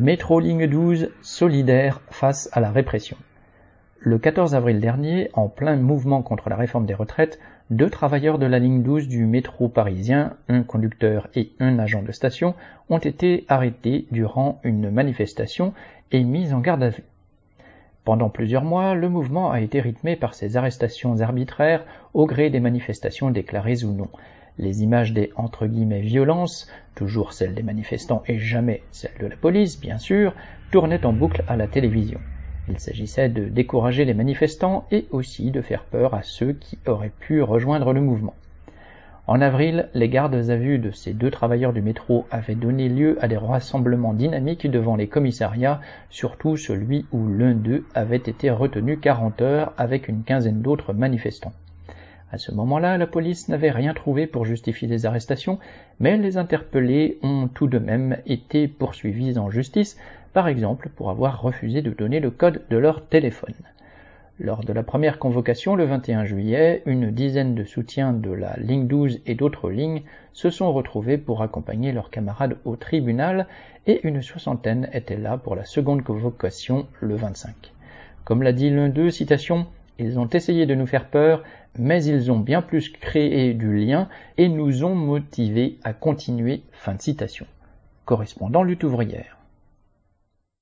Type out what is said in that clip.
Métro ligne 12, solidaire face à la répression. Le 14 avril dernier, en plein mouvement contre la réforme des retraites, deux travailleurs de la ligne 12 du métro parisien, un conducteur et un agent de station, ont été arrêtés durant une manifestation et mis en garde à vue. Pendant plusieurs mois, le mouvement a été rythmé par ces arrestations arbitraires au gré des manifestations déclarées ou non. Les images des entre guillemets violences, toujours celles des manifestants et jamais celles de la police, bien sûr, tournaient en boucle à la télévision. Il s'agissait de décourager les manifestants et aussi de faire peur à ceux qui auraient pu rejoindre le mouvement. En avril, les gardes à vue de ces deux travailleurs du métro avaient donné lieu à des rassemblements dynamiques devant les commissariats, surtout celui où l'un d'eux avait été retenu 40 heures avec une quinzaine d'autres manifestants. À ce moment-là, la police n'avait rien trouvé pour justifier les arrestations, mais les interpellés ont tout de même été poursuivis en justice, par exemple pour avoir refusé de donner le code de leur téléphone. Lors de la première convocation le 21 juillet, une dizaine de soutiens de la ligne 12 et d'autres lignes se sont retrouvés pour accompagner leurs camarades au tribunal et une soixantaine étaient là pour la seconde convocation le 25. Comme l'a dit l'un d'eux, citation, ils ont essayé de nous faire peur, mais ils ont bien plus créé du lien et nous ont motivés à continuer. Fin de citation. Correspondant lutte ouvrière.